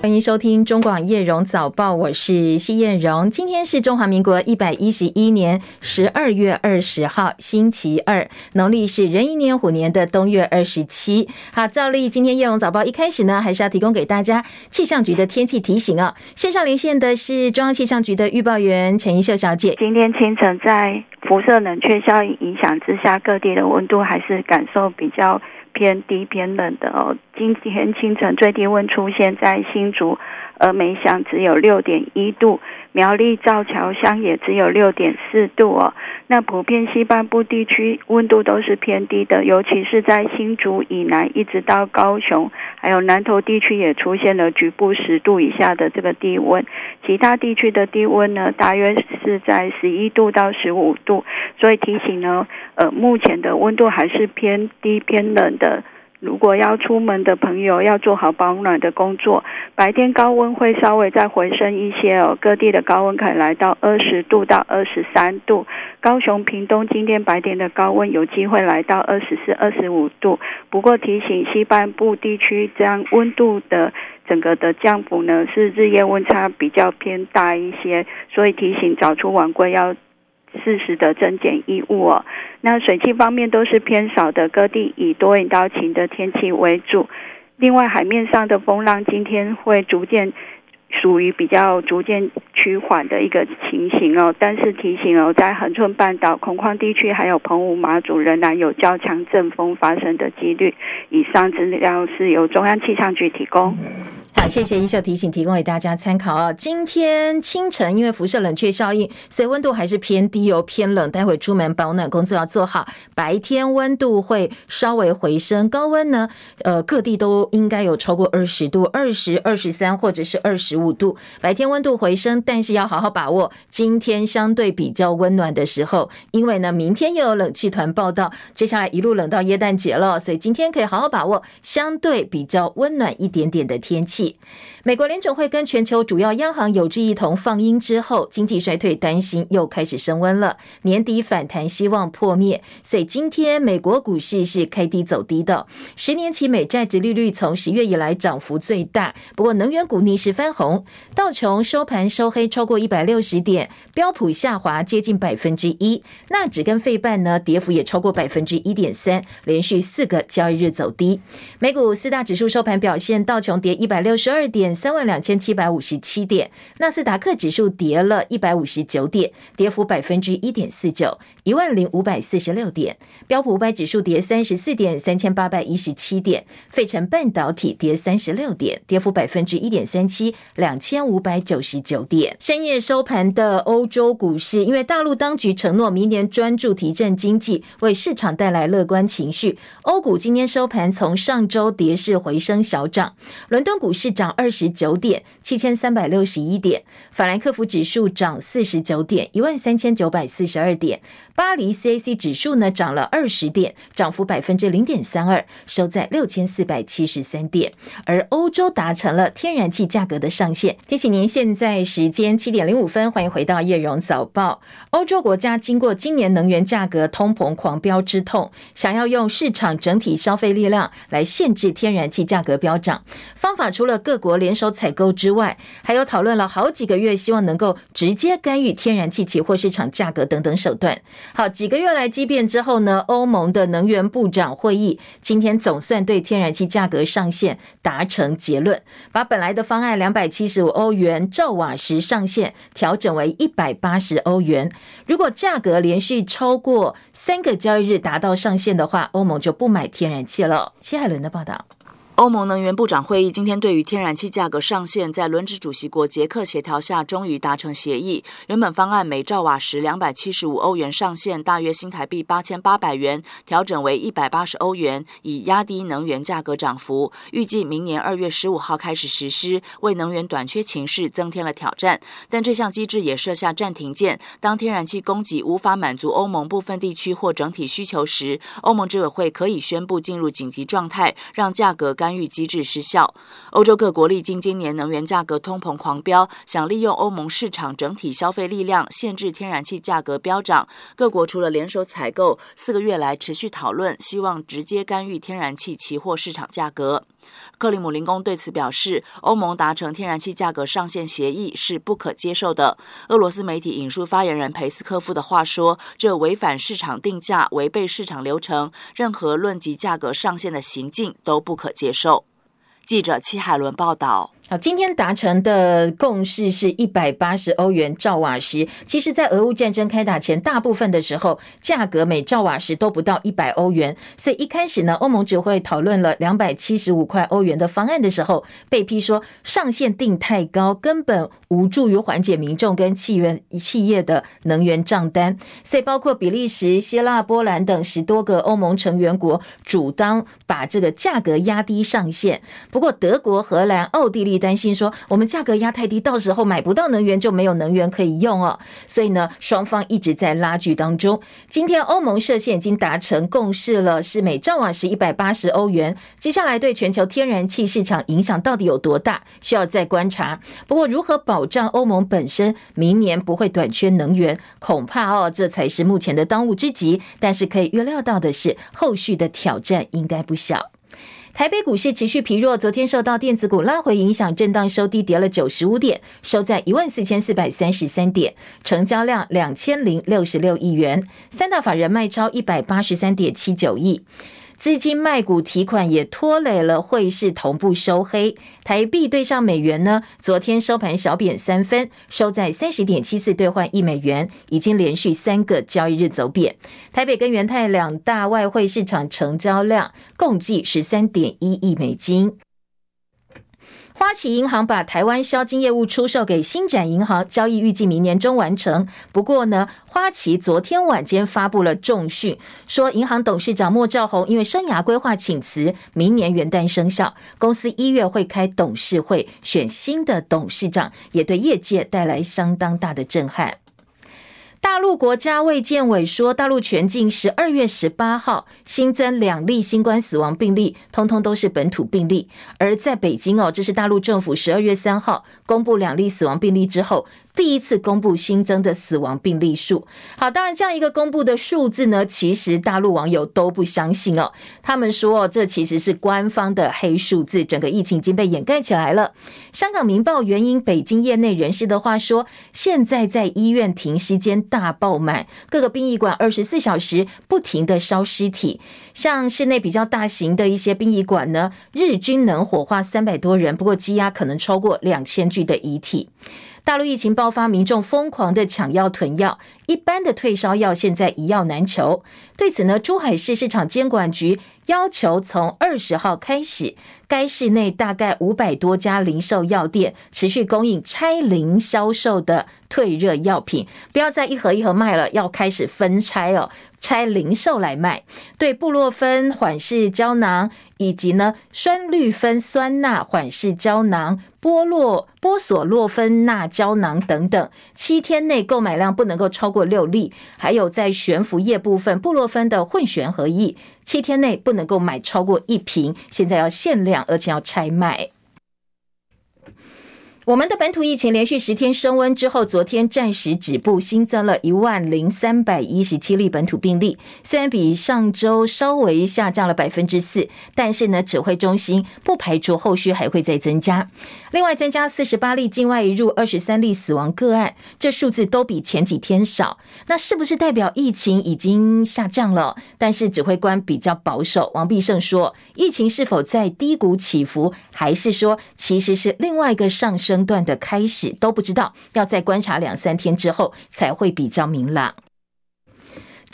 欢迎收听中广叶荣早报，我是西燕荣。今天是中华民国一百一十一年十二月二十号，星期二，农历是壬寅年虎年的冬月二十七。好，照例今天叶荣早报一开始呢，还是要提供给大家气象局的天气提醒啊。线上连线的是中央气象局的预报员陈怡秀小姐。今天清晨在辐射冷却效应影响之下，各地的温度还是感受比较。偏低偏冷的哦，今天清晨最低温出现在新竹，峨眉乡只有六点一度，苗栗造桥乡也只有六点四度哦。那普遍西半部地区温度都是偏低的，尤其是在新竹以南一直到高雄，还有南投地区也出现了局部十度以下的这个低温。其他地区的低温呢，大约是在十一度到十五度。所以提醒呢，呃，目前的温度还是偏低偏冷的。如果要出门的朋友，要做好保暖的工作。白天高温会稍微再回升一些哦，各地的高温可以来到二十度到二十三度。高雄、屏东今天白天的高温有机会来到二十四、二十五度。不过提醒西半部地区，这样温度的整个的降幅呢，是日夜温差比较偏大一些，所以提醒早出晚归要。适时的增减衣物哦。那水汽方面都是偏少的，各地以多云到晴的天气为主。另外，海面上的风浪今天会逐渐属于比较逐渐趋缓的一个情形哦。但是提醒哦，在恒春半岛、空旷地区还有澎湖、马祖仍然有较强阵风发生的几率。以上资料是由中央气象局提供。好，谢谢一秀提醒，提供给大家参考哦。今天清晨因为辐射冷却效应，所以温度还是偏低哦，偏冷。待会出门保暖工作要做好。白天温度会稍微回升，高温呢，呃，各地都应该有超过二十度，二十二十三或者是二十五度。白天温度回升，但是要好好把握今天相对比较温暖的时候，因为呢，明天又有冷气团报道，接下来一路冷到耶诞节了，所以今天可以好好把握相对比较温暖一点点的天气。美国联总会跟全球主要央行有志一同放鹰之后，经济衰退担心又开始升温了，年底反弹希望破灭，所以今天美国股市是开低走低的。十年期美债殖利率从十月以来涨幅最大，不过能源股逆势翻红，道琼收盘收黑超过一百六十点，标普下滑接近百分之一，纳指跟费半呢跌幅也超过百分之一点三，连续四个交易日走低。美股四大指数收盘表现，道琼跌一百六十二点，三万两千七百五十七点。纳斯达克指数跌了一百五十九点，跌幅百分之一点四九，一万零五百四十六点。标普五百指数跌三十四点，三千八百一十七点。费城半导体跌三十六点，跌幅百分之一点三七，两千五百九十九点。深夜收盘的欧洲股市，因为大陆当局承诺明年专注提振经济，为市场带来乐观情绪。欧股今天收盘从上周跌势回升小涨，伦敦股市涨二十九点，七千三百六十一点；法兰克福指数涨四十九点，一万三千九百四十二点；巴黎 CAC 指数呢涨了二十点，涨幅百分之零点三二，收在六千四百七十三点。而欧洲达成了天然气价格的上限。提醒您，现在时间七点零五分，欢迎回到叶荣早报。欧洲国家经过今年能源价格通膨狂飙之痛，想要用市场整体消费力量来限制天然气价格飙涨。方法除了各国联手采购之外，还有讨论了好几个月，希望能够直接干预天然气期货市场价格等等手段。好，几个月来激辩之后呢，欧盟的能源部长会议今天总算对天然气价格上限达成结论，把本来的方案两百七七十五欧元兆瓦时上限调整为一百八十欧元。如果价格连续超过三个交易日达到上限的话，欧盟就不买天然气了。谢海伦的报道。欧盟能源部长会议今天对于天然气价格上限，在轮值主席国捷克协调下，终于达成协议。原本方案每兆瓦时两百七十五欧元上限，大约新台币八千八百元，调整为一百八十欧元，以压低能源价格涨幅。预计明年二月十五号开始实施，为能源短缺情势增添了挑战。但这项机制也设下暂停键，当天然气供给无法满足欧盟部分地区或整体需求时，欧盟执委会可以宣布进入紧急状态，让价格干。干预机制失效。欧洲各国历经今年能源价格通膨狂飙，想利用欧盟市场整体消费力量限制天然气价格飙涨。各国除了联手采购，四个月来持续讨论，希望直接干预天然气期货市场价格。克里姆林宫对此表示，欧盟达成天然气价格上限协议是不可接受的。俄罗斯媒体引述发言人佩斯科夫的话说：“这违反市场定价，违背市场流程，任何论及价格上限的行径都不可接受。”记者戚海伦报道。好，今天达成的共识是一百八十欧元兆瓦时。其实，在俄乌战争开打前，大部分的时候，价格每兆瓦时都不到一百欧元。所以一开始呢，欧盟只会讨论了两百七十五块欧元的方案的时候，被批说上限定太高，根本无助于缓解民众跟企业企业的能源账单。所以，包括比利时、希腊、波兰等十多个欧盟成员国主张把这个价格压低上限。不过，德国、荷兰、奥地利。担心说我们价格压太低，到时候买不到能源就没有能源可以用哦。所以呢，双方一直在拉锯当中。今天欧盟设限已经达成共识了，是每兆瓦时一百八十欧元。接下来对全球天然气市场影响到底有多大，需要再观察。不过，如何保障欧盟本身明年不会短缺能源，恐怕哦，这才是目前的当务之急。但是可以预料到的是，后续的挑战应该不小。台北股市持续疲弱，昨天受到电子股拉回影响，震荡收低，跌了九十五点，收在一万四千四百三十三点，成交量两千零六十六亿元，三大法人卖超一百八十三点七九亿。资金卖股提款也拖累了汇市同步收黑，台币对上美元呢，昨天收盘小贬三分，收在三十点七四兑换一美元，已经连续三个交易日走贬。台北跟元泰两大外汇市场成交量共计十三点一亿美金。花旗银行把台湾销金业务出售给新展银行，交易预计明年中完成。不过呢，花旗昨天晚间发布了重讯，说银行董事长莫兆宏因为生涯规划请辞，明年元旦生效。公司一月会开董事会，选新的董事长，也对业界带来相当大的震撼。大陆国家卫健委说，大陆全境十二月十八号新增两例新冠死亡病例，通通都是本土病例。而在北京哦，这是大陆政府十二月三号公布两例死亡病例之后。第一次公布新增的死亡病例数，好，当然这样一个公布的数字呢，其实大陆网友都不相信哦，他们说这其实是官方的黑数字，整个疫情已经被掩盖起来了。香港明报援引北京业内人士的话说，现在在医院停尸间大爆满，各个殡仪馆二十四小时不停的烧尸体，像室内比较大型的一些殡仪馆呢，日均能火化三百多人，不过积压可能超过两千具的遗体。大陆疫情爆发，民众疯狂的抢药囤药，一般的退烧药现在一药难求。对此呢，珠海市市场监管局要求从二十号开始，该市内大概五百多家零售药店持续供应拆零销售的退热药品，不要再一盒一盒卖了，要开始分拆哦，拆零售来卖。对布洛芬缓释胶囊以及呢酸氯芬酸钠缓释胶囊、波洛波索洛芬钠胶囊等等，七天内购买量不能够超过六粒。还有在悬浮液部分，布洛分的混悬合液，七天内不能够买超过一瓶。现在要限量，而且要拆卖。我们的本土疫情连续十天升温之后，昨天暂时止步，新增了一万零三百一十七例本土病例。虽然比上周稍微下降了百分之四，但是呢，指挥中心不排除后续还会再增加。另外，增加四十八例境外移入，二十三例死亡个案，这数字都比前几天少。那是不是代表疫情已经下降了？但是指挥官比较保守，王必胜说，疫情是否在低谷起伏，还是说其实是另外一个上升段的开始都不知道，要再观察两三天之后才会比较明朗。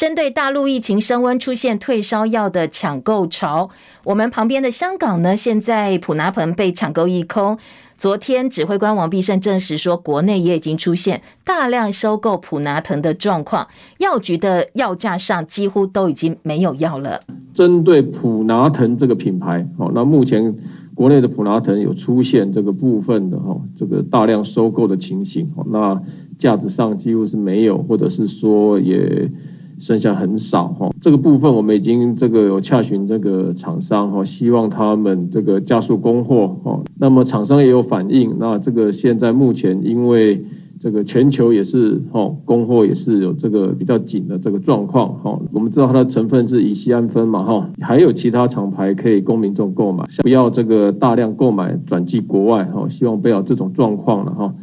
针对大陆疫情升温，出现退烧药的抢购潮，我们旁边的香港呢，现在普拿疼被抢购一空。昨天指挥官王必胜证实说，国内也已经出现大量收购普拿疼的状况，药局的药架上几乎都已经没有药了。针对普拿疼这个品牌，好，那目前。国内的普拿疼有出现这个部分的哈，这个大量收购的情形，那架子上几乎是没有，或者是说也剩下很少哈。这个部分我们已经这个有洽询这个厂商哈，希望他们这个加速供货哈。那么厂商也有反映，那这个现在目前因为。这个全球也是哈供货也是有这个比较紧的这个状况哈。我们知道它的成分是乙醯胺酚嘛哈，还有其他厂牌可以供民众购买，不要这个大量购买转寄国外哈，希望不要这种状况了哈。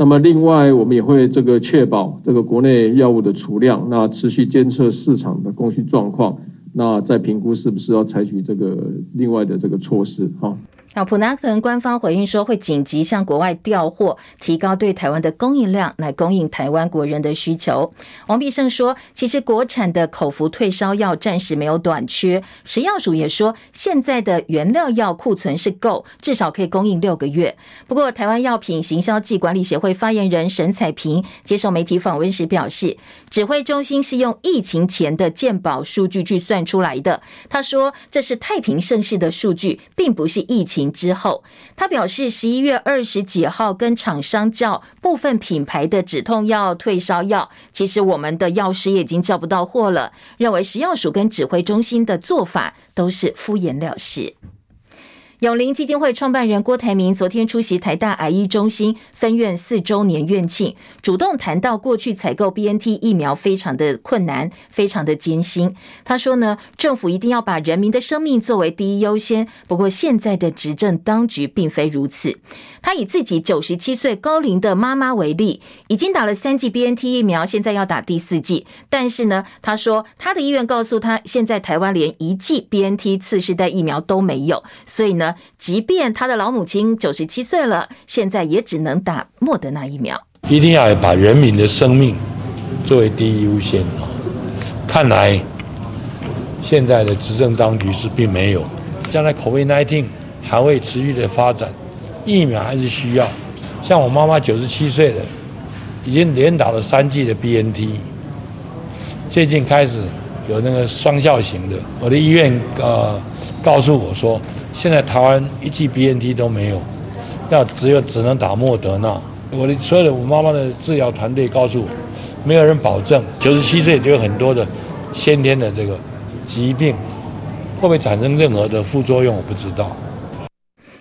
那么另外我们也会这个确保这个国内药物的储量，那持续监测市场的供需状况，那再评估是不是要采取这个另外的这个措施哈。好，普拿疼官方回应说，会紧急向国外调货，提高对台湾的供应量，来供应台湾国人的需求。王必胜说，其实国产的口服退烧药暂时没有短缺，食药署也说，现在的原料药库存是够，至少可以供应六个月。不过，台湾药品行销暨管理协会发言人沈彩萍接受媒体访问时表示，指挥中心是用疫情前的健保数据去算出来的。他说，这是太平盛世的数据，并不是疫情。之后，他表示，十一月二十几号跟厂商叫部分品牌的止痛药、退烧药，其实我们的药师也已经叫不到货了。认为食药署跟指挥中心的做法都是敷衍了事。永龄基金会创办人郭台铭昨天出席台大癌医中心分院四周年院庆，主动谈到过去采购 BNT 疫苗非常的困难，非常的艰辛。他说呢，政府一定要把人民的生命作为第一优先。不过现在的执政当局并非如此。他以自己九十七岁高龄的妈妈为例，已经打了三剂 BNT 疫苗，现在要打第四剂。但是呢，他说他的医院告诉他，现在台湾连一剂 BNT 次世代疫苗都没有，所以呢。即便他的老母亲九十七岁了，现在也只能打莫德纳疫苗。一定要把人民的生命作为第一优先啊！看来现在的执政当局是并没有，将来 COVID-19 还会持续的发展，疫苗还是需要。像我妈妈九十七岁了，已经连打了三剂的 BNT，最近开始有那个双效型的，我的医院呃告诉我说。现在台湾一剂 BNT 都没有，要只有只能打莫德纳。我的所有的我妈妈的治疗团队告诉我，没有人保证九十七岁就有很多的先天的这个疾病，会不会产生任何的副作用，我不知道。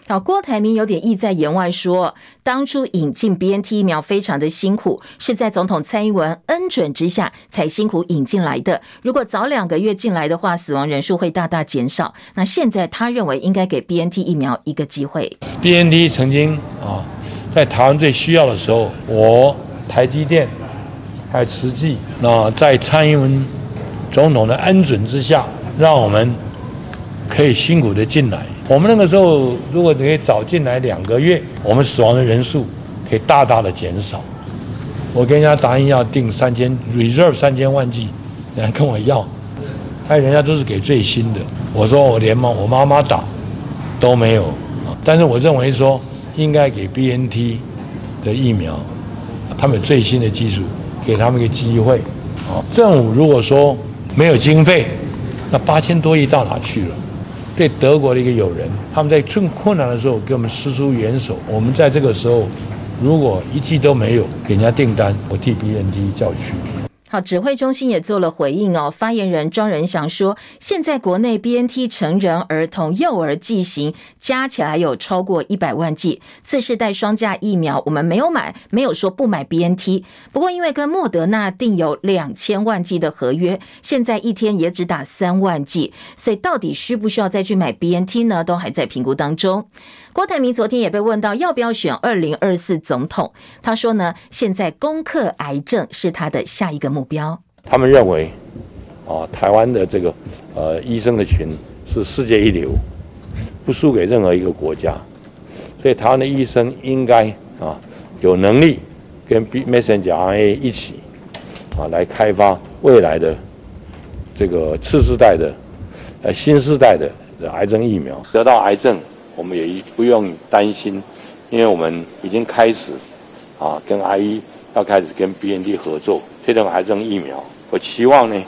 好，郭台铭有点意在言外说，当初引进 BNT 疫苗非常的辛苦，是在总统蔡英文恩准之下才辛苦引进来的。如果早两个月进来的话，死亡人数会大大减少。那现在他认为应该给 BNT 疫苗一个机会。BNT 曾经啊，在台湾最需要的时候，我台积电还有慈济，那在蔡英文总统的恩准之下，让我们可以辛苦的进来。我们那个时候，如果可以早进来两个月，我们死亡的人数可以大大的减少。我跟人家答应要订三千 reserve 三千万剂，人家跟我要，还人家都是给最新的。我说我连妈我妈妈打都没有，但是我认为说应该给 BNT 的疫苗，他们有最新的技术，给他们一个机会。啊，政府如果说没有经费，那八千多亿到哪去了？对德国的一个友人，他们在最困难的时候给我们伸出援手。我们在这个时候，如果一剂都没有给人家订单，我替 BNT 叫屈。好，指挥中心也做了回应哦。发言人庄仁祥说，现在国内 BNT 成人、儿童、幼儿剂型加起来有超过一百万剂，次世代双价疫苗我们没有买，没有说不买 BNT。不过因为跟莫德纳订有两千万剂的合约，现在一天也只打三万剂，所以到底需不需要再去买 BNT 呢？都还在评估当中。郭台铭昨天也被问到要不要选二零二四总统，他说呢，现在攻克癌症是他的下一个目标。他们认为，啊，台湾的这个呃医生的群是世界一流，不输给任何一个国家，所以台湾的医生应该啊有能力跟 B messenger RNA 一起啊来开发未来的这个次世代的呃新世代的癌症疫苗，得到癌症。我们也不用担心，因为我们已经开始啊，跟阿姨要开始跟 BNT 合作推动癌症疫苗。我期望呢，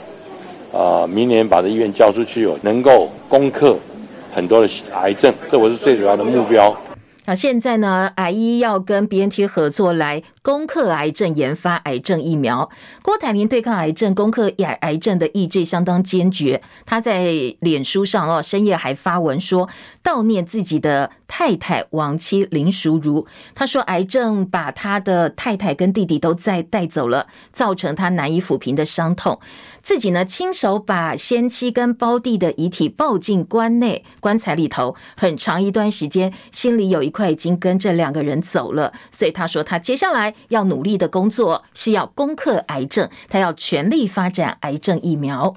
啊，明年把这医院交出去，能够攻克很多的癌症，这我是最主要的目标。那现在呢，癌医要跟 BNT 合作来攻克癌症，研发癌症疫苗。郭台铭对抗癌症、攻克癌癌症的意志相当坚决。他在脸书上哦，深夜还发文说悼念自己的太太亡妻林淑如。他说，癌症把他的太太跟弟弟都再带走了，造成他难以抚平的伤痛。自己呢，亲手把先妻跟胞弟的遗体抱进棺内棺材里头，很长一段时间，心里有一块已经跟这两个人走了。所以他说，他接下来要努力的工作是要攻克癌症，他要全力发展癌症疫苗。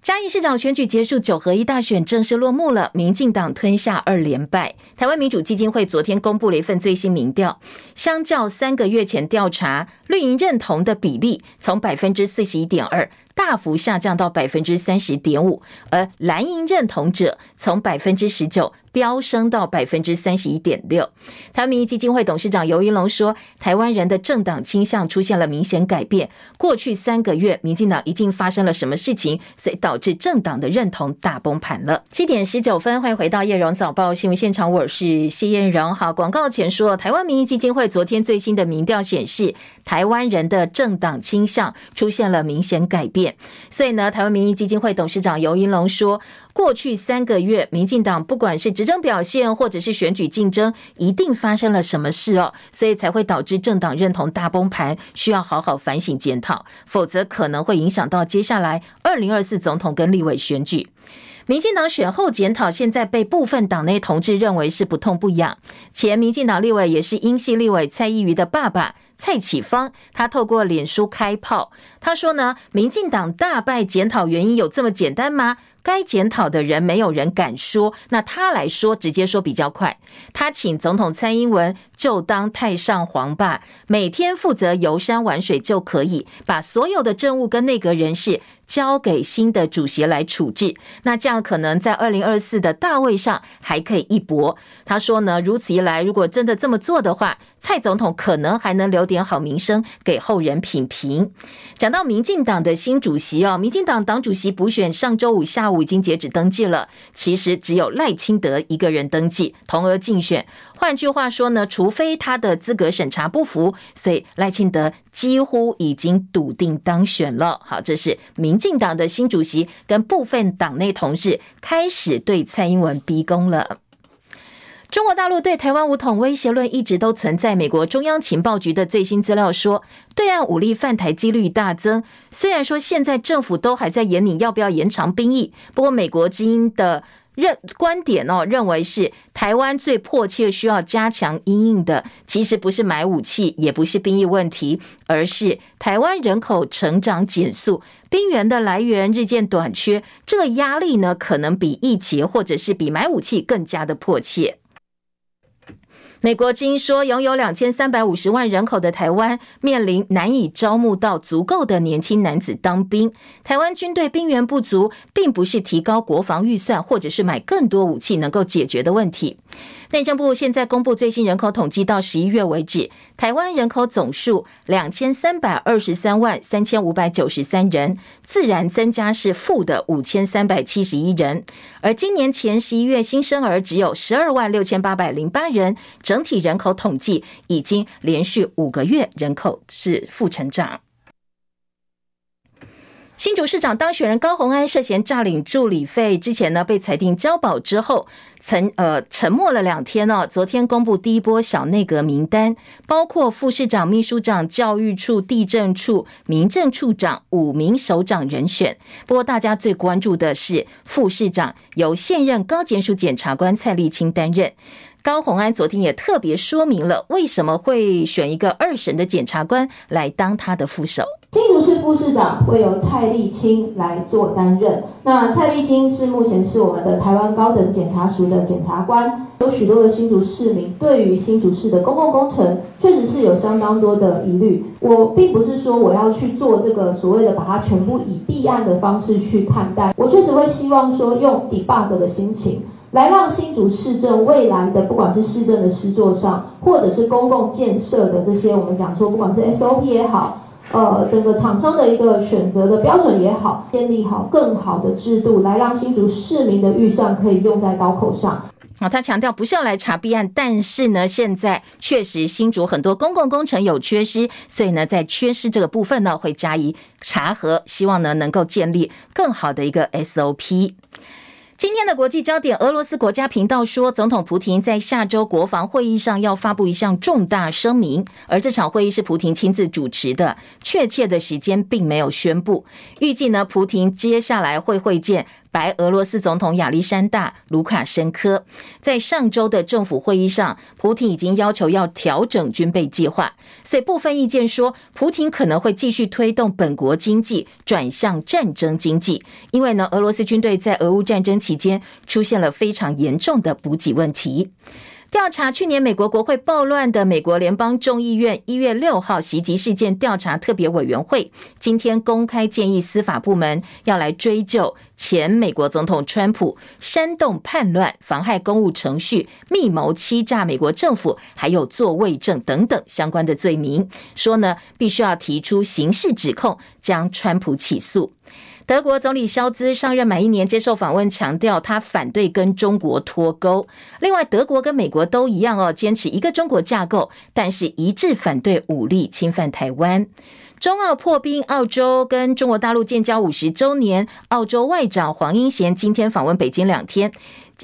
嘉义市长选举结束，九合一大选正式落幕了。民进党吞下二连败。台湾民主基金会昨天公布了一份最新民调，相较三个月前调查，绿营认同的比例从百分之四十一点二。大幅下降到百分之三十点五，而蓝营认同者从百分之十九飙升到百分之三十一点六。台湾民意基金会董事长游盈隆说：“台湾人的政党倾向出现了明显改变。过去三个月，民进党一定发生了什么事情，所以导致政党的认同大崩盘了。”七点十九分，欢迎回到叶荣早报新闻现场，我是谢燕荣。好，广告前说，台湾民意基金会昨天最新的民调显示，台湾人的政党倾向出现了明显改变。所以呢，台湾民意基金会董事长游盈隆说，过去三个月，民进党不管是执政表现，或者是选举竞争，一定发生了什么事哦，所以才会导致政党认同大崩盘，需要好好反省检讨，否则可能会影响到接下来二零二四总统跟立委选举。民进党选后检讨，现在被部分党内同志认为是不痛不痒。前民进党立委也是英系立委蔡依瑜的爸爸蔡启芳，他透过脸书开炮，他说呢，民进党大败检讨原因有这么简单吗？该检讨的人没有人敢说，那他来说，直接说比较快。他请总统蔡英文就当太上皇吧，每天负责游山玩水就可以，把所有的政务跟内阁人事交给新的主席来处置。那这样可能在二零二四的大位上还可以一搏。他说呢，如此一来，如果真的这么做的话，蔡总统可能还能留点好名声给后人品评。讲到民进党的新主席哦，民进党党主席补选上周五下午。已经截止登记了，其实只有赖清德一个人登记，同额竞选。换句话说呢，除非他的资格审查不符，所以赖清德几乎已经笃定当选了。好，这是民进党的新主席跟部分党内同事开始对蔡英文逼宫了。中国大陆对台湾武统威胁论一直都存在。美国中央情报局的最新资料说，对岸武力犯台几率大增。虽然说现在政府都还在研拟要不要延长兵役，不过美国之音的认观点哦，认为是台湾最迫切需要加强因应的，其实不是买武器，也不是兵役问题，而是台湾人口成长减速，兵源的来源日渐短缺，这个压力呢，可能比役期或者是比买武器更加的迫切。美国之音说，拥有两千三百五十万人口的台湾，面临难以招募到足够的年轻男子当兵。台湾军队兵源不足，并不是提高国防预算或者是买更多武器能够解决的问题。内政部现在公布最新人口统计，到十一月为止，台湾人口总数两千三百二十三万三千五百九十三人，自然增加是负的五千三百七十一人。而今年前十一月新生儿只有十二万六千八百零八人，整体人口统计已经连续五个月人口是负成长。新竹市长当选人高虹安涉嫌诈领助理费，之前呢被裁定交保之后，曾呃沉默了两天哦。昨天公布第一波小内阁名单，包括副市长、秘书长、教育处、地政处、民政处长五名首长人选。不过大家最关注的是副市长由现任高检署检察官蔡立清担任。高虹安昨天也特别说明了为什么会选一个二审的检察官来当他的副手。新竹市副市长会由蔡丽青来做担任。那蔡丽青是目前是我们的台湾高等检察署的检察官。有许多的新竹市民对于新竹市的公共工程确实是有相当多的疑虑。我并不是说我要去做这个所谓的把它全部以弊案的方式去看待，我确实会希望说用 debug 的心情来让新竹市政未来的不管是市政的施作上，或者是公共建设的这些我们讲说不管是 SOP 也好。呃，整个厂商的一个选择的标准也好，建立好更好的制度，来让新竹市民的预算可以用在刀口上。啊，他强调不是要来查弊案，但是呢，现在确实新竹很多公共工程有缺失，所以呢，在缺失这个部分呢，会加以查核，希望呢能够建立更好的一个 SOP。今天的国际焦点，俄罗斯国家频道说，总统普廷在下周国防会议上要发布一项重大声明，而这场会议是普廷亲自主持的，确切的时间并没有宣布。预计呢，普廷接下来会会见。白俄罗斯总统亚历山大·卢卡申科。在上周的政府会议上，普廷已经要求要调整军备计划，所以部分意见说，普廷可能会继续推动本国经济转向战争经济，因为呢，俄罗斯军队在俄乌战争期间出现了非常严重的补给问题。调查去年美国国会暴乱的美国联邦众议院一月六号袭击事件调查特别委员会，今天公开建议司法部门要来追究前美国总统川普煽动叛乱、妨害公务程序、密谋欺诈美国政府，还有作伪证等等相关的罪名，说呢，必须要提出刑事指控，将川普起诉。德国总理肖兹上任满一年，接受访问强调，他反对跟中国脱钩。另外，德国跟美国都一样哦，坚持一个中国架构，但是一致反对武力侵犯台湾。中澳破冰，澳洲跟中国大陆建交五十周年，澳洲外长黄英贤今天访问北京两天。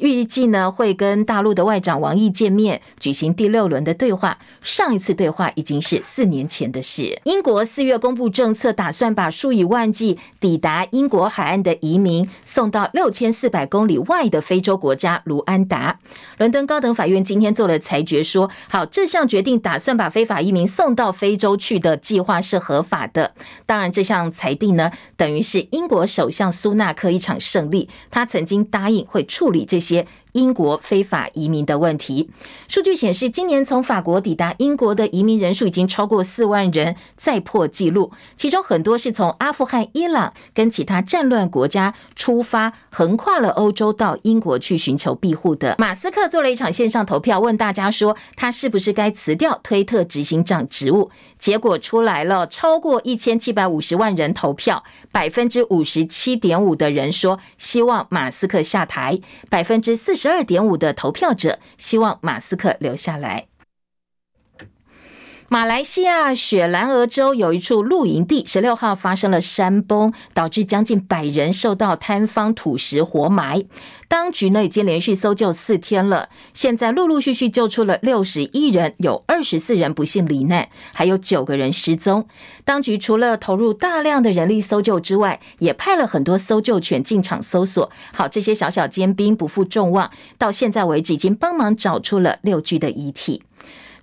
预计呢会跟大陆的外长王毅见面，举行第六轮的对话。上一次对话已经是四年前的事。英国四月公布政策，打算把数以万计抵达英国海岸的移民送到六千四百公里外的非洲国家卢安达。伦敦高等法院今天做了裁决，说好这项决定打算把非法移民送到非洲去的计划是合法的。当然，这项裁定呢，等于是英国首相苏纳克一场胜利。他曾经答应会处理这些。英国非法移民的问题，数据显示，今年从法国抵达英国的移民人数已经超过四万人，再破纪录。其中很多是从阿富汗、伊朗跟其他战乱国家出发，横跨了欧洲到英国去寻求庇护的。马斯克做了一场线上投票，问大家说他是不是该辞掉推特执行长职务。结果出来了，超过一千七百五十万人投票，百分之五十七点五的人说希望马斯克下台，百分之四十。十二点五的投票者希望马斯克留下来。马来西亚雪兰莪州有一处露营地，十六号发生了山崩，导致将近百人受到坍方土石活埋。当局呢已经连续搜救四天了，现在陆陆续续救出了六十一人，有二十四人不幸罹难，还有九个人失踪。当局除了投入大量的人力搜救之外，也派了很多搜救犬进场搜索。好，这些小小尖兵不负众望，到现在为止已经帮忙找出了六具的遗体。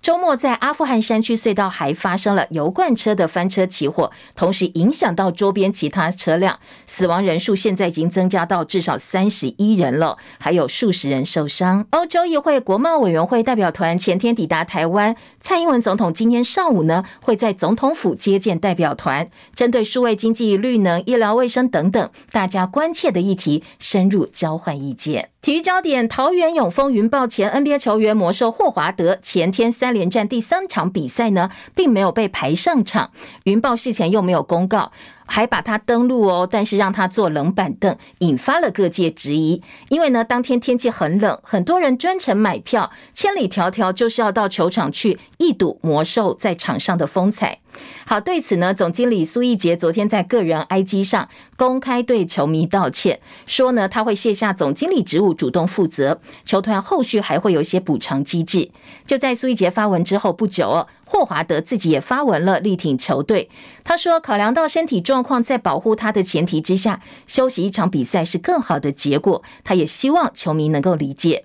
周末在阿富汗山区隧道还发生了油罐车的翻车起火，同时影响到周边其他车辆，死亡人数现在已经增加到至少三十一人了，还有数十人受伤。欧洲议会国贸委员会代表团前天抵达台湾，蔡英文总统今天上午呢会在总统府接见代表团，针对数位经济、绿能、医疗卫生等等大家关切的议题，深入交换意见。体育焦点：桃园永丰云豹前 NBA 球员魔兽霍华德前天三连战第三场比赛呢，并没有被排上场，云豹事前又没有公告。还把他登录哦，但是让他坐冷板凳，引发了各界质疑。因为呢，当天天气很冷，很多人专程买票，千里迢迢就是要到球场去一睹魔兽在场上的风采。好，对此呢，总经理苏奕杰昨天在个人 IG 上公开对球迷道歉，说呢他会卸下总经理职务，主动负责，球团后续还会有一些补偿机制。就在苏奕杰发文之后不久哦。霍华德自己也发文了，力挺球队。他说，考量到身体状况，在保护他的前提之下，休息一场比赛是更好的结果。他也希望球迷能够理解。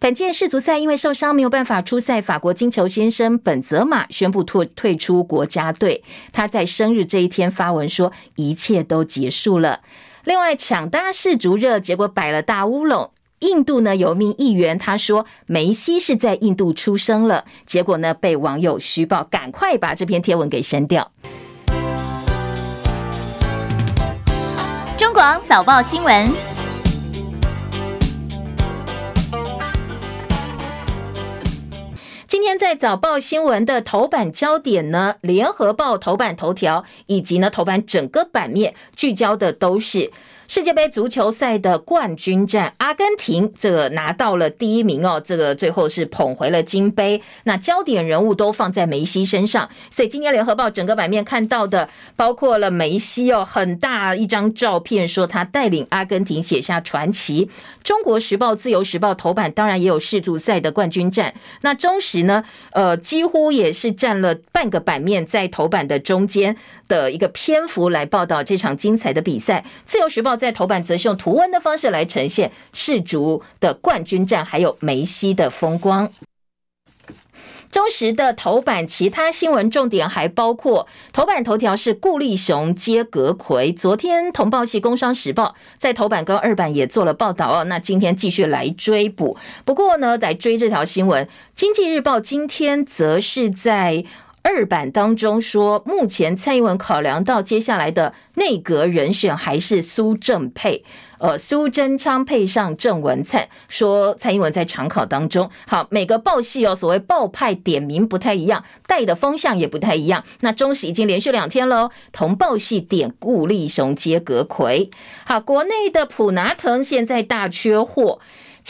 本届世足赛因为受伤没有办法出赛，法国金球先生本泽马宣布退退出国家队。他在生日这一天发文说，一切都结束了。另外，抢搭世足热，结果摆了大乌龙。印度呢，有名议员，他说梅西是在印度出生了，结果呢被网友虚报，赶快把这篇贴文给删掉。中广早报新闻，现在早报新闻的头版焦点呢，联合报头版头条以及呢头版整个版面聚焦的都是。世界杯足球赛的冠军战，阿根廷这个拿到了第一名哦，这个最后是捧回了金杯。那焦点人物都放在梅西身上，所以今天联合报整个版面看到的，包括了梅西哦，很大一张照片，说他带领阿根廷写下传奇。中国时报、自由时报头版当然也有世足赛的冠军战。那中时呢，呃，几乎也是占了半个版面，在头版的中间的一个篇幅来报道这场精彩的比赛。自由时报。在头版则是用图文的方式来呈现世足的冠军战，还有梅西的风光。中时的头版其他新闻重点还包括头版头条是顾立雄接阁揆。昨天同报系《工商时报》在头版跟二版也做了报道哦。那今天继续来追捕，不过呢，在追这条新闻，《经济日报》今天则是在。二版当中说，目前蔡英文考量到接下来的内阁人选还是苏正配，呃，苏贞昌配上郑文灿，说蔡英文在常考当中。好，每个报系哦，所谓报派点名不太一样，带的风向也不太一样。那中时已经连续两天喽，同报系点顾立雄接阁揆。好，国内的普拿藤现在大缺货。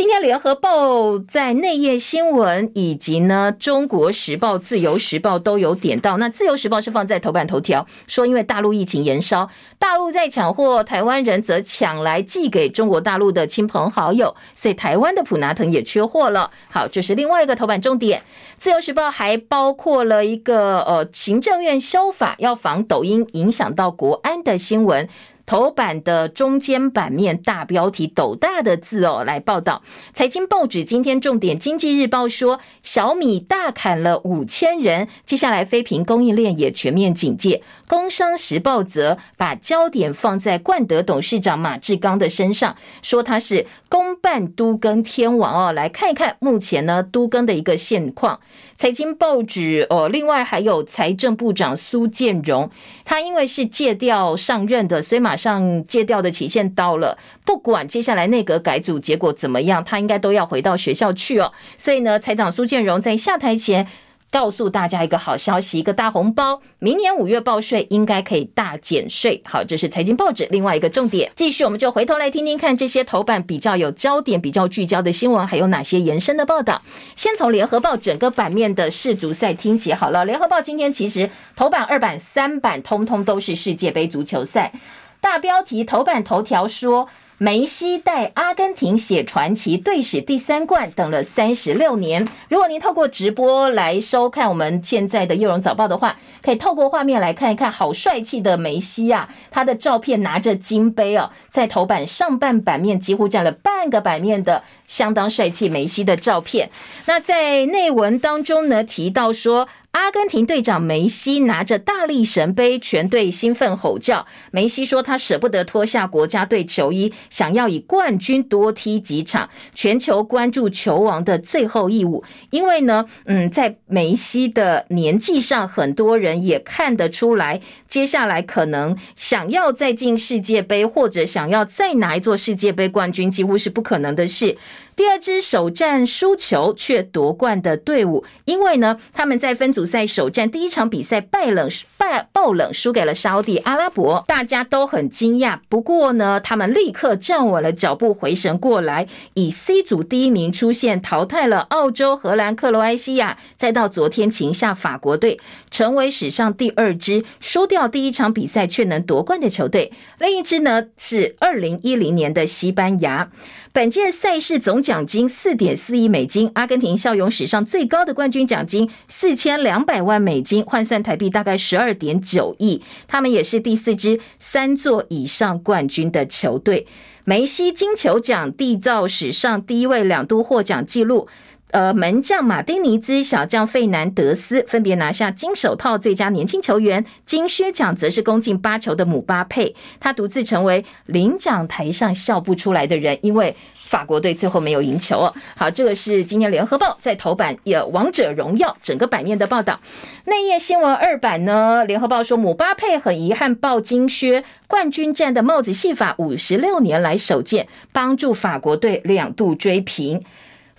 今天联合报在内页新闻以及呢中国时报、自由时报都有点到。那自由时报是放在头版头条，说因为大陆疫情延烧，大陆在抢货，台湾人则抢来寄给中国大陆的亲朋好友，所以台湾的普拿藤也缺货了。好，这是另外一个头版重点。自由时报还包括了一个呃行政院修法要防抖音影响到国安的新闻。头版的中间版面大标题斗大的字哦，来报道。财经报纸今天重点，经济日报说小米大砍了五千人，接下来非苹供应链也全面警戒。工商时报则把焦点放在冠德董事长马志刚的身上，说他是公办都更天王哦。来看一看目前呢都更的一个现况。财经报纸哦，另外还有财政部长苏建荣，他因为是借调上任的，所以马上借调的期限到了。不管接下来内阁改组结果怎么样，他应该都要回到学校去哦。所以呢，财长苏建荣在下台前。告诉大家一个好消息，一个大红包，明年五月报税应该可以大减税。好，这是财经报纸另外一个重点。继续，我们就回头来听听看这些头版比较有焦点、比较聚焦的新闻，还有哪些延伸的报道。先从联合报整个版面的世足赛听起好了。联合报今天其实头版、二版、三版通通都是世界杯足球赛，大标题头版头条说。梅西带阿根廷写传奇，队史第三冠，等了三十六年。如果您透过直播来收看我们现在的《叶荣早报》的话，可以透过画面来看一看，好帅气的梅西啊！他的照片拿着金杯哦，在头版上半版面几乎占了半个版面的相当帅气梅西的照片。那在内文当中呢，提到说。阿根廷队长梅西拿着大力神杯，全队兴奋吼叫。梅西说：“他舍不得脱下国家队球衣，想要以冠军多踢几场。全球关注球王的最后义务，因为呢，嗯，在梅西的年纪上，很多人也看得出来，接下来可能想要再进世界杯，或者想要再拿一座世界杯冠军，几乎是不可能的事。”第二支首战输球却夺冠的队伍，因为呢，他们在分组赛首战第一场比赛败冷败爆冷输给了沙地阿拉伯，大家都很惊讶。不过呢，他们立刻站稳了脚步，回神过来，以 C 组第一名出现，淘汰了澳洲、荷兰、克罗埃西亚，再到昨天擒下法国队，成为史上第二支输掉第一场比赛却能夺冠的球队。另一支呢是二零一零年的西班牙。本届赛事总奖金四点四亿美金，阿根廷效勇史上最高的冠军奖金四千两百万美金，换算台币大概十二点九亿。他们也是第四支三座以上冠军的球队。梅西金球奖缔造史上第一位两度获奖纪录。呃，门将马丁尼兹、小将费南德斯分别拿下金手套、最佳年轻球员，金靴奖则是攻进八球的姆巴佩。他独自成为领奖台上笑不出来的人，因为法国队最后没有赢球哦。好，这个是今天联合报在头版有《王者荣耀》整个版面的报道。内页新闻二版呢，联合报说姆巴佩很遗憾抱金靴，冠军战的帽子戏法五十六年来首见，帮助法国队两度追平。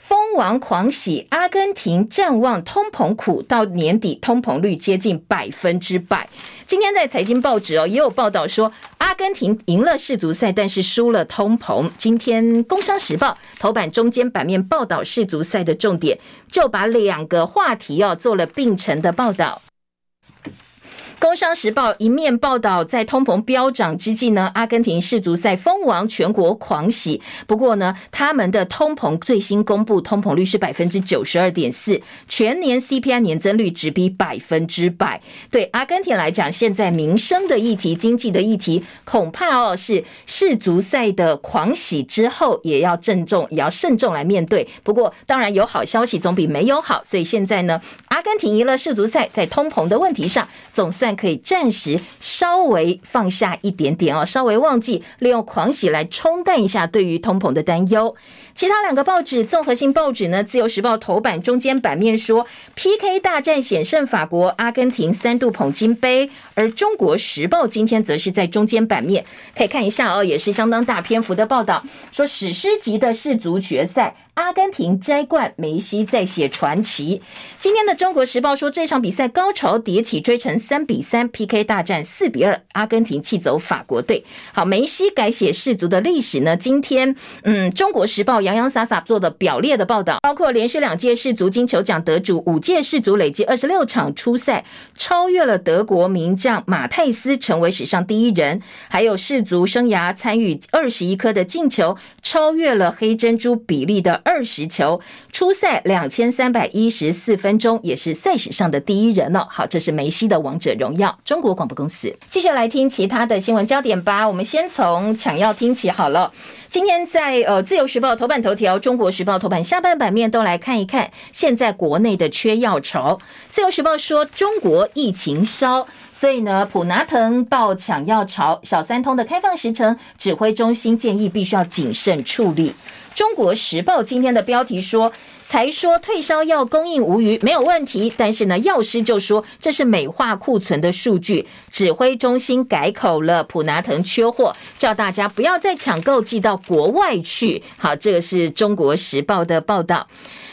蜂王狂喜，阿根廷战望通膨苦，到年底通膨率接近百分之百。今天在财经报纸哦，也有报道说，阿根廷赢了世足赛，但是输了通膨。今天《工商时报》头版中间版面报道世足赛的重点，就把两个话题哦做了并成的报道。工商时报一面报道，在通膨飙涨之际呢，阿根廷世足赛封王，全国狂喜。不过呢，他们的通膨最新公布，通膨率是百分之九十二点四，全年 CPI 年增率直逼百分之百。对阿根廷来讲，现在民生的议题、经济的议题，恐怕哦是世足赛的狂喜之后，也要郑重，也要慎重来面对。不过，当然有好消息总比没有好，所以现在呢，阿根廷赢了世足赛，在通膨的问题上，总算。可以暂时稍微放下一点点哦，稍微忘记，利用狂喜来冲淡一下对于通膨的担忧。其他两个报纸，综合性报纸呢，《自由时报》头版中间版面说，PK 大战险胜法国、阿根廷三度捧金杯，而《中国时报》今天则是在中间版面，可以看一下哦，也是相当大篇幅的报道，说史诗级的世足决赛。阿根廷摘冠，梅西再写传奇。今天的《中国时报》说，这场比赛高潮迭起，追成三比三，PK 大战四比二，阿根廷气走法国队。好，梅西改写世足的历史呢？今天，嗯，《中国时报》洋洋洒洒做的表列的报道，包括连续两届世足金球奖得主，五届世足累计二十六场出赛，超越了德国名将马泰斯，成为史上第一人。还有世足生涯参与二十一颗的进球，超越了黑珍珠比利的。二十球出赛两千三百一十四分钟，也是赛史上的第一人了。好，这是梅西的王者荣耀。中国广播公司继续来听其他的新闻焦点吧。我们先从抢药听起好了。今天在呃自由时报头版头条、中国时报头版下半版面都来看一看，现在国内的缺药潮。自由时报说中国疫情烧，所以呢普拿藤爆抢药潮。小三通的开放时程，指挥中心建议必须要谨慎处理。中国时报今天的标题说，才说退烧药供应无虞没有问题，但是呢，药师就说这是美化库存的数据。指挥中心改口了，普拿疼缺货，叫大家不要再抢购寄到国外去。好，这个是中国时报的报道。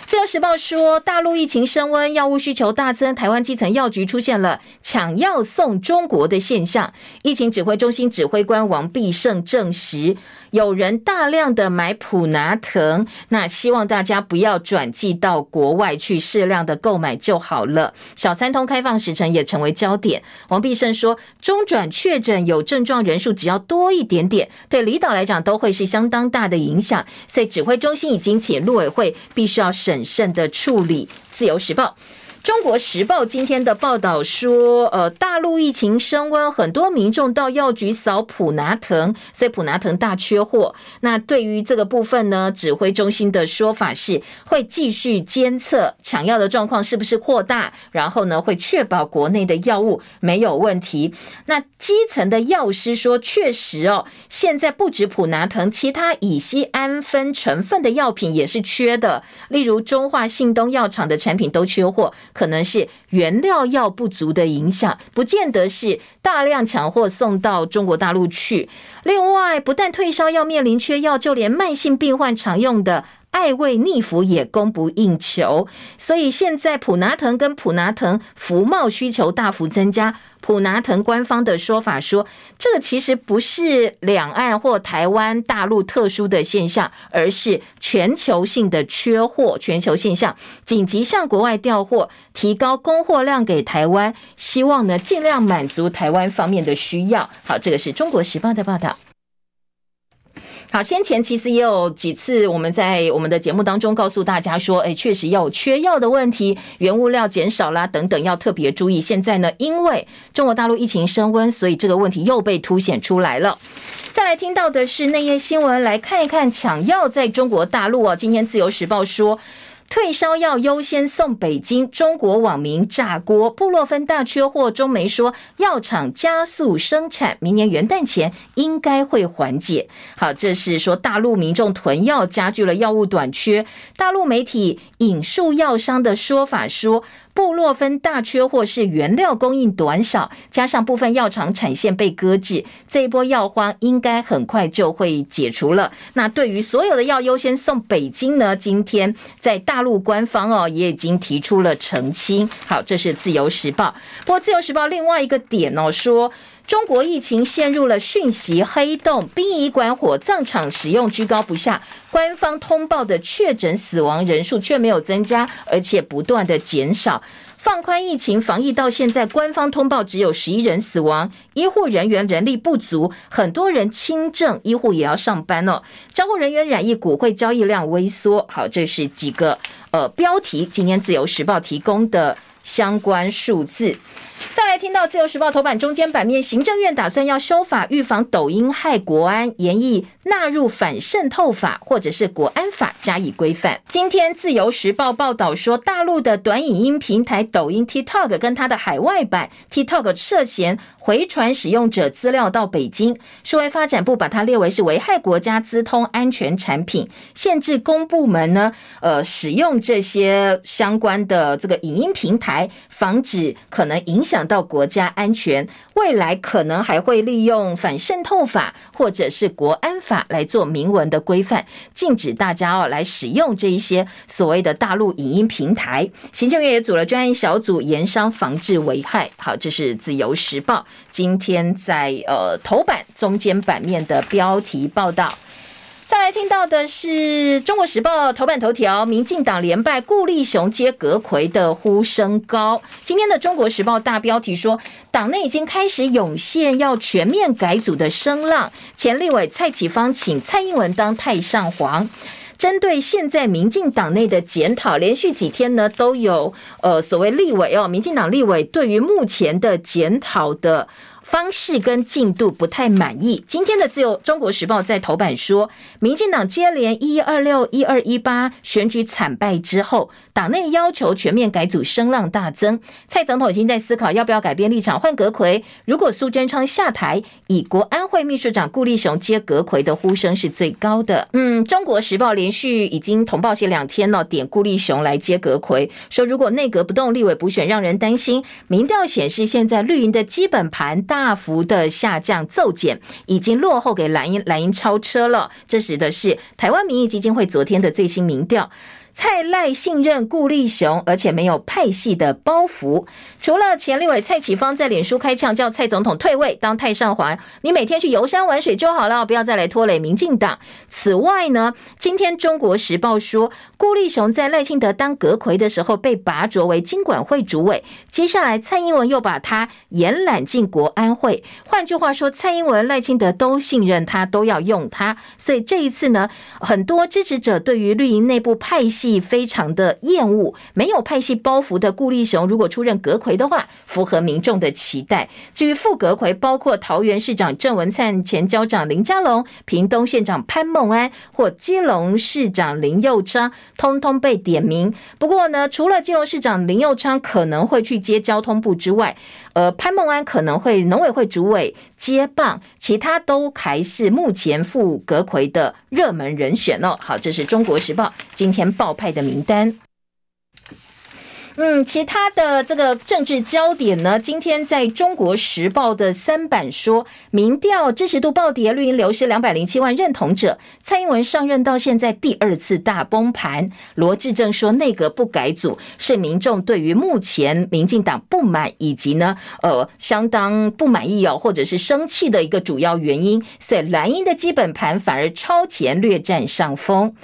自由时报说，大陆疫情升温，药物需求大增，台湾基层药局出现了抢药送中国的现象。疫情指挥中心指挥官王必胜证实，有人大量的买普拿疼，那希望大家不要转寄到国外去，适量的购买就好了。小三通开放时程也成为焦点。王必胜说，中转确诊有症状人数只要多一点点，对离岛来讲都会是相当大的影响，所以指挥中心已经请陆委会必须要审。审慎的处理。自由时报。中国时报今天的报道说，呃，大陆疫情升温，很多民众到药局扫普拿疼，所以普拿疼大缺货。那对于这个部分呢，指挥中心的说法是会继续监测抢药的状况是不是扩大，然后呢，会确保国内的药物没有问题。那基层的药师说，确实哦，现在不止普拿疼，其他乙醯胺酚成分的药品也是缺的，例如中化信东药厂的产品都缺货。可能是原料药不足的影响，不见得是大量抢货送到中国大陆去。另外，不但退烧药面临缺药，就连慢性病患常用的。爱胃逆服也供不应求，所以现在普拿藤跟普拿藤服贸需求大幅增加。普拿藤官方的说法说，这个其实不是两岸或台湾大陆特殊的现象，而是全球性的缺货，全球现象，紧急向国外调货，提高供货量给台湾，希望呢尽量满足台湾方面的需要。好，这个是中国时报的报道。好，先前其实也有几次我们在我们的节目当中告诉大家说，哎，确实要有缺药的问题，原物料减少啦等等，要特别注意。现在呢，因为中国大陆疫情升温，所以这个问题又被凸显出来了。再来听到的是内页新闻，来看一看抢药在中国大陆啊。今天自由时报说。退烧药优先送北京，中国网民炸锅，布洛芬大缺货。中媒说，药厂加速生产，明年元旦前应该会缓解。好，这是说大陆民众囤药加剧了药物短缺。大陆媒体引述药商的说法说。布洛芬大缺货，是原料供应短少，加上部分药厂产线被搁置，这一波药荒应该很快就会解除了。那对于所有的药优先送北京呢？今天在大陆官方哦也已经提出了澄清。好，这是自由时报。不过自由时报另外一个点哦说。中国疫情陷入了讯息黑洞，殡仪馆、火葬场使用居高不下，官方通报的确诊死亡人数却没有增加，而且不断的减少。放宽疫情防疫到现在，官方通报只有十一人死亡，医护人员人力不足，很多人轻症，医护也要上班哦。交互人员染疫，股汇交易量萎缩。好，这是几个呃标题，今天自由时报提供的相关数字。再来听到《自由时报》头版中间版面，行政院打算要修法预防抖音害国安，严议纳入反渗透法或者是国安法加以规范。今天《自由时报》报道说，大陆的短影音平台抖音 TikTok 跟它的海外版 TikTok 涉嫌回传使用者资料到北京，数位发展部把它列为是危害国家资通安全产品，限制公部门呢，呃，使用这些相关的这个影音平台，防止可能影响。到国家安全，未来可能还会利用反渗透法或者是国安法来做明文的规范，禁止大家哦来使用这一些所谓的大陆影音平台。行政院也组了专案小组，严商防治危害。好，这是自由时报今天在呃头版中间版面的标题报道。再来听到的是《中国时报》头版头条：民进党连败，顾立雄接阁魁的呼声高。今天的《中国时报》大标题说，党内已经开始涌现要全面改组的声浪。前立委蔡启芳请蔡英文当太上皇。针对现在民进党内的检讨，连续几天呢都有呃所谓立委哦，民进党立委对于目前的检讨的。方式跟进度不太满意。今天的自由中国时报在头版说，民进党接连一一二六、一二一八选举惨败之后，党内要求全面改组声浪大增。蔡总统已经在思考要不要改变立场换阁揆。如果苏贞昌下台，以国安会秘书长顾立雄接阁揆的呼声是最高的。嗯，中国时报连续已经同报写两天了，点顾立雄来接阁揆，说如果内阁不动，立委补选让人担心。民调显示，现在绿营的基本盘大。大幅的下降骤减，已经落后给蓝茵，蓝茵超车了。这使得是台湾民意基金会昨天的最新民调。蔡赖信任顾立雄，而且没有派系的包袱。除了前立委蔡启芳在脸书开呛，叫蔡总统退位当太上皇，你每天去游山玩水就好了，不要再来拖累民进党。此外呢，今天中国时报说，顾立雄在赖清德当阁揆的时候被拔擢为经管会主委，接下来蔡英文又把他延揽进国安会。换句话说，蔡英文、赖清德都信任他，都要用他。所以这一次呢，很多支持者对于绿营内部派系。非常的厌恶，没有派系包袱的顾立雄，如果出任阁揆的话，符合民众的期待。至于副阁揆，包括桃园市长郑文灿、前交长林佳龙、屏东县长潘孟安或基隆市长林佑昌，通通被点名。不过呢，除了基隆市长林佑昌可能会去接交通部之外，呃，潘孟安可能会农委会主委接棒，其他都还是目前副阁揆的热门人选哦。好，这是中国时报今天报派的名单。嗯，其他的这个政治焦点呢？今天在中国时报的三版说，民调支持度暴跌，绿营流失两百零七万认同者。蔡英文上任到现在第二次大崩盘。罗志政说，内阁不改组是民众对于目前民进党不满以及呢，呃，相当不满意哦，或者是生气的一个主要原因。所以蓝营的基本盘反而超前略占上风。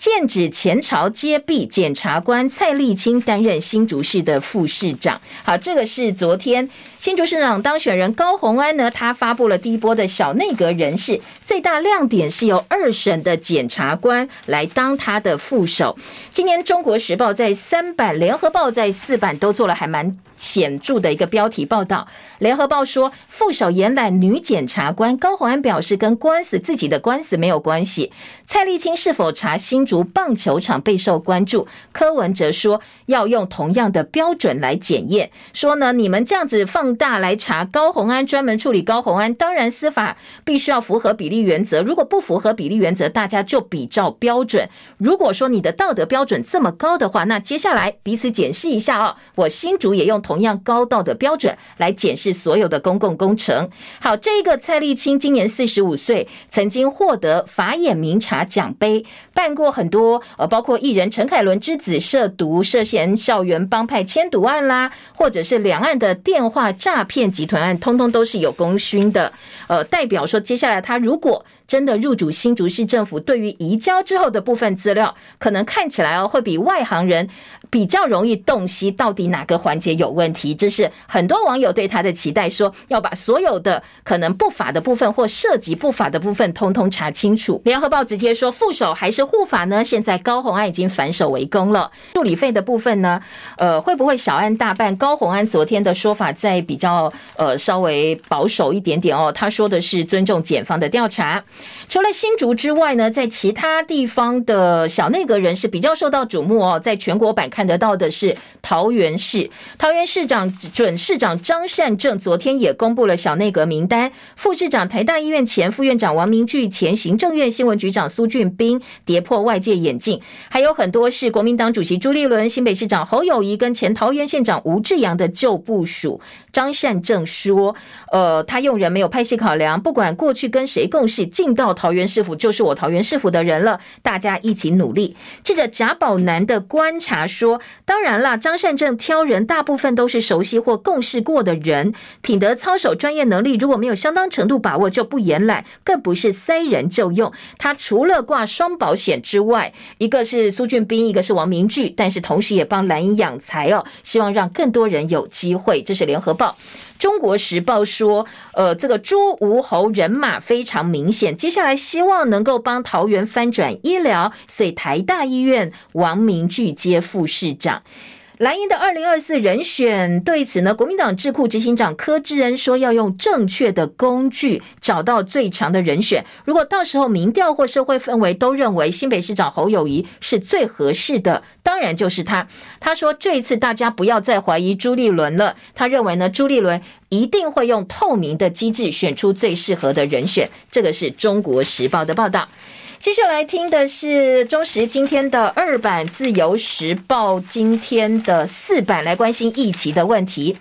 剑指前朝接弊，检察官蔡立清担任新竹市的副市长。好，这个是昨天新竹市长当选人高虹安呢，他发布了第一波的小内阁人事，最大亮点是由二审的检察官来当他的副手。今年中国时报在三版，联合报在四版都做了还蛮显著的一个标题报道，联合报说副手延揽女检察官高虹安表示，跟官司自己的官司没有关系。蔡力清是否查新竹棒球场备受关注，柯文哲说要用同样的标准来检验，说呢你们这样子放大来查高虹安，专门处理高虹安。当然，司法必须要符合比例原则。如果不符合比例原则，大家就比照标准。如果说你的道德标准这么高的话，那接下来彼此检视一下哦。我新竹也用同样高道德标准来检视所有的公共工程。好，这个蔡丽青今年四十五岁，曾经获得法眼明察奖杯，办过很多呃，包括艺人陈凯伦之子涉毒涉嫌校园帮派迁赌案啦，或者是两岸的电话诈骗集团案，通通都是有功勋的。呃，代表说，接下来他如果真的入主新竹市政府，对于移交之后的部分资料，可能看起来哦，会比外行人比较容易洞悉到底哪个环节有问题。这是很多网友对他的期待，说要把所有的可能不法的部分或涉及不法的部分，通通查清楚。联合报直接说，副手还是护法呢？现在高虹安已经反手为攻了。助理费的部分呢？呃，会不会小案大办？高虹安昨天的说法在比较呃稍微保守一点点哦，他说的是尊重检方的调查。除了新竹之外呢，在其他地方的小内阁人士比较受到瞩目哦。在全国版看得到的是桃园市，桃园市长准市长张善政昨天也公布了小内阁名单，副市长台大医院前副院长王明具，前行政院新闻局长苏俊斌跌破外界眼镜，还有很多是国民党主席朱立伦、新北市长侯友宜跟前桃园县长吴志扬的旧部署。张善政说，呃，他用人没有派系考量，不管过去跟谁共事，进到桃园市府就是我桃园市府的人了，大家一起努力。记者贾宝南的观察说，当然啦，张善政挑人大部分都是熟悉或共事过的人，品德操守、专业能力如果没有相当程度把握，就不延揽，更不是塞人就用。他除了挂双保险之外，一个是苏俊斌，一个是王明具，但是同时也帮蓝营养才哦，希望让更多人有机会。这是联合报。中国时报说，呃，这个朱吴侯人马非常明显，接下来希望能够帮桃园翻转医疗，所以台大医院王明聚接副市长。蓝营的二零二四人选对此呢，国民党智库执行长柯志恩说，要用正确的工具找到最强的人选。如果到时候民调或社会氛围都认为新北市长侯友谊是最合适的，当然就是他。他说这一次大家不要再怀疑朱立伦了，他认为呢，朱立伦一定会用透明的机制选出最适合的人选。这个是中国时报的报道。继续来听的是中时今天的二版，自由时报今天的四版，来关心疫情的问题。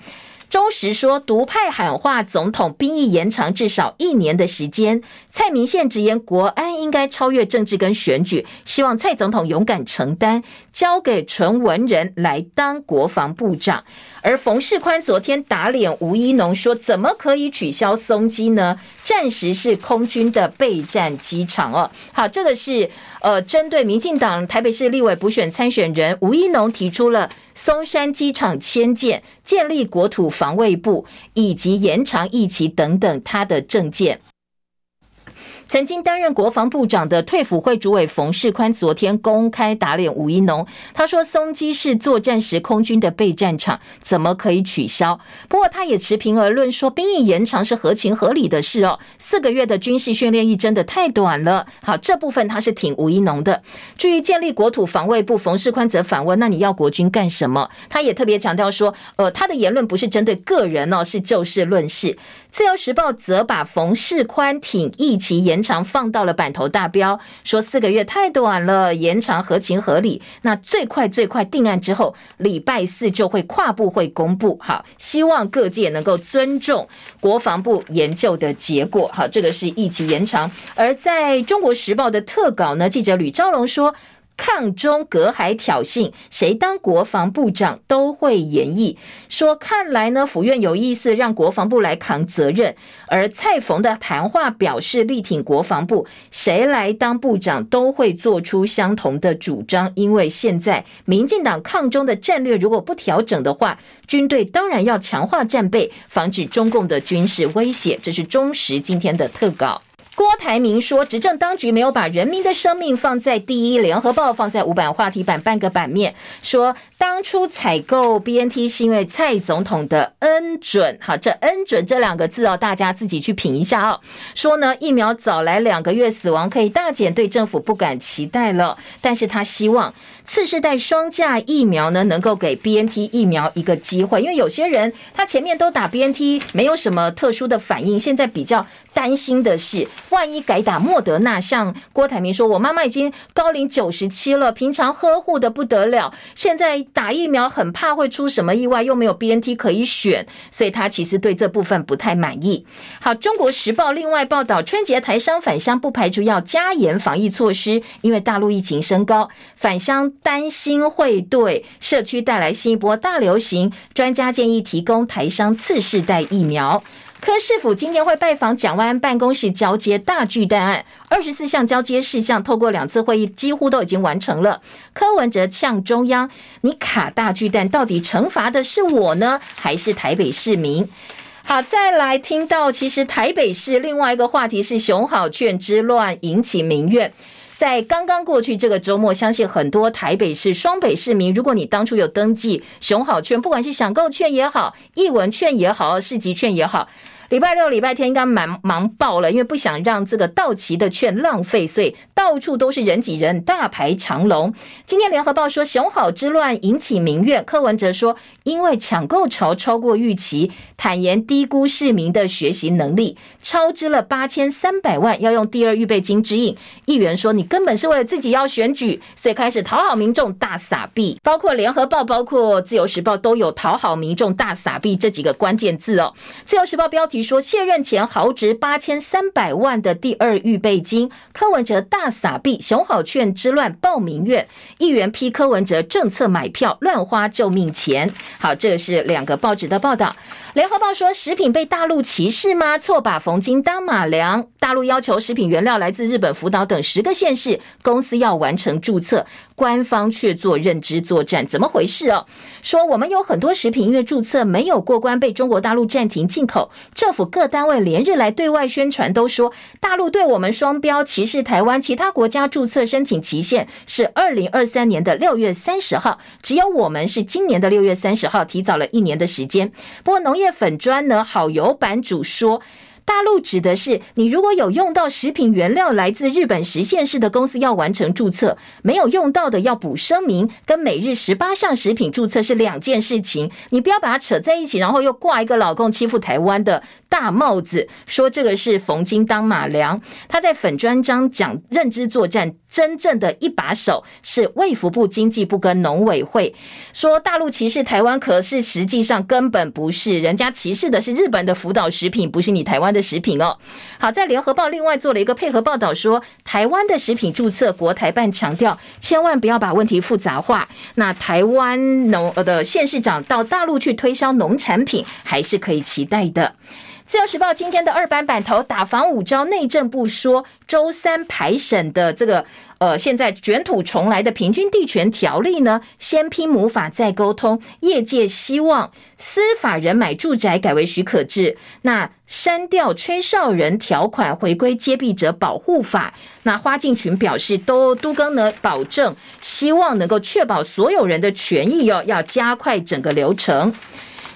中时说，独派喊话总统兵役延长至少一年的时间。蔡明宪直言，国安应该超越政治跟选举，希望蔡总统勇敢承担，交给纯文人来当国防部长。而冯世宽昨天打脸吴怡农，说怎么可以取消松基呢？暂时是空军的备战机场哦。好，这个是呃，针对民进党台北市立委补选参选人吴怡农提出了松山机场迁建、建立国土防卫部以及延长役期等等他的政见。曾经担任国防部长的退辅会主委冯世宽昨天公开打脸吴怡农，他说松基是作战时空军的备战场，怎么可以取消？不过他也持平而论说，兵役延长是合情合理的事哦。四个月的军事训练役真的太短了。好，这部分他是挺吴怡农的。至于建立国土防卫部，冯世宽则反问：那你要国军干什么？他也特别强调说，呃，他的言论不是针对个人哦，是就事论事。自由时报则把冯世宽挺役期延延长放到了版头大标，说四个月太短了，延长合情合理。那最快最快定案之后，礼拜四就会跨部会公布。好，希望各界能够尊重国防部研究的结果。好，这个是一级延长。而在中国时报的特稿呢，记者吕昭龙说。抗中隔海挑衅，谁当国防部长都会演绎。说看来呢，府院有意思让国防部来扛责任，而蔡冯的谈话表示力挺国防部，谁来当部长都会做出相同的主张。因为现在民进党抗中的战略如果不调整的话，军队当然要强化战备，防止中共的军事威胁。这是中时今天的特稿。郭台铭说，执政当局没有把人民的生命放在第一。联合报放在五版话题版半个版面，说当初采购 BNT 是因为蔡总统的恩准。好，这恩准这两个字哦，大家自己去品一下哦。说呢，疫苗早来两个月，死亡可以大减，对政府不敢期待了。但是他希望次世代双价疫苗呢，能够给 BNT 疫苗一个机会，因为有些人他前面都打 BNT，没有什么特殊的反应，现在比较。担心的是，万一改打莫德纳，像郭台铭说，我妈妈已经高龄九十七了，平常呵护的不得了，现在打疫苗很怕会出什么意外，又没有 BNT 可以选，所以他其实对这部分不太满意。好，中国时报另外报道，春节台商返乡不排除要加严防疫措施，因为大陆疫情升高，返乡担心会对社区带来新一波大流行，专家建议提供台商次世代疫苗。柯市府今天会拜访蒋万安办公室交接大巨蛋案，二十四项交接事项，透过两次会议几乎都已经完成了。柯文哲呛中央：“你卡大巨蛋，到底惩罚的是我呢，还是台北市民？”好，再来听到，其实台北市另外一个话题是熊好券之乱引起民怨。在刚刚过去这个周末，相信很多台北市、双北市民，如果你当初有登记熊好券，不管是享购券也好、艺文券也好、市集券也好。礼拜六、礼拜天应该忙忙爆了，因为不想让这个到期的券浪费，所以到处都是人挤人，大排长龙。今天联合报说熊好之乱引起民怨，柯文哲说因为抢购潮超过预期，坦言低估市民的学习能力，超支了八千三百万，要用第二预备金支应。议员说你根本是为了自己要选举，所以开始讨好民众大撒币，包括联合报、包括自由时报都有讨好民众大撒币这几个关键字哦。自由时报标题。说卸任前豪掷八千三百万的第二预备金，柯文哲大撒币，熊好券之乱报民怨，议员批柯文哲政策买票乱花救命钱。好，这是两个报纸的报道。联合报说，食品被大陆歧视吗？错把逢金当马粮。大陆要求食品原料来自日本福岛等十个县市公司要完成注册，官方却做认知作战，怎么回事哦？说我们有很多食品因为注册没有过关，被中国大陆暂停进口。政府各单位连日来对外宣传都说，大陆对我们双标歧视台湾。其他国家注册申请期限是二零二三年的六月三十号，只有我们是今年的六月三十号，提早了一年的时间。不过农业粉专呢，好油版主说。大陆指的是你如果有用到食品原料来自日本十县市的公司要完成注册，没有用到的要补声明，跟每日十八项食品注册是两件事情，你不要把它扯在一起，然后又挂一个老公欺负台湾的大帽子，说这个是逢金当马良。他在粉专章讲认知作战，真正的一把手是卫福部、经济部跟农委会，说大陆歧视台湾，可是实际上根本不是，人家歧视的是日本的福岛食品，不是你台湾的。食品哦，好，在联合报另外做了一个配合报道说，台湾的食品注册国台办强调，千万不要把问题复杂化。那台湾农呃的县市长到大陆去推销农产品，还是可以期待的。自由时报今天的二版版头，打防五招，内政部说，周三排审的这个。呃，现在卷土重来的平均地权条例呢，先批母法再沟通。业界希望司法人买住宅改为许可制，那删掉吹哨人条款，回归揭弊者保护法。那花敬群表示，都都更呢保证，希望能够确保所有人的权益哦，要加快整个流程。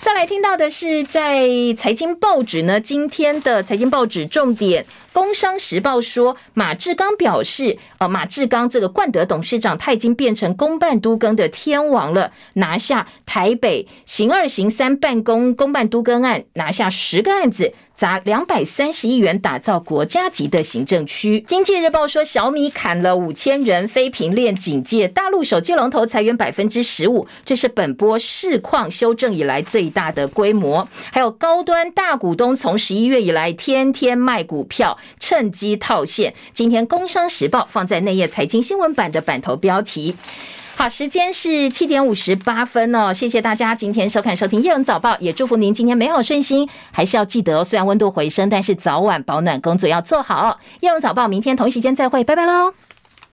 再来听到的是，在财经报纸呢，今天的财经报纸重点，《工商时报》说，马志刚表示，呃，马志刚这个冠德董事长，他已经变成公办都更的天王了，拿下台北行二行三办公公办都更案，拿下十个案子。砸两百三十亿元打造国家级的行政区。经济日报说，小米砍了五千人，非苹链警戒，大陆手机龙头裁员百分之十五，这是本波市况修正以来最大的规模。还有高端大股东从十一月以来天天卖股票，趁机套现。今天工商时报放在内页财经新闻版的版头标题。好，时间是七点五十八分哦，谢谢大家今天收看收听《夜荣早报》，也祝福您今天美好顺心。还是要记得，虽然温度回升，但是早晚保暖工作要做好。叶荣早报，明天同一时间再会，拜拜喽。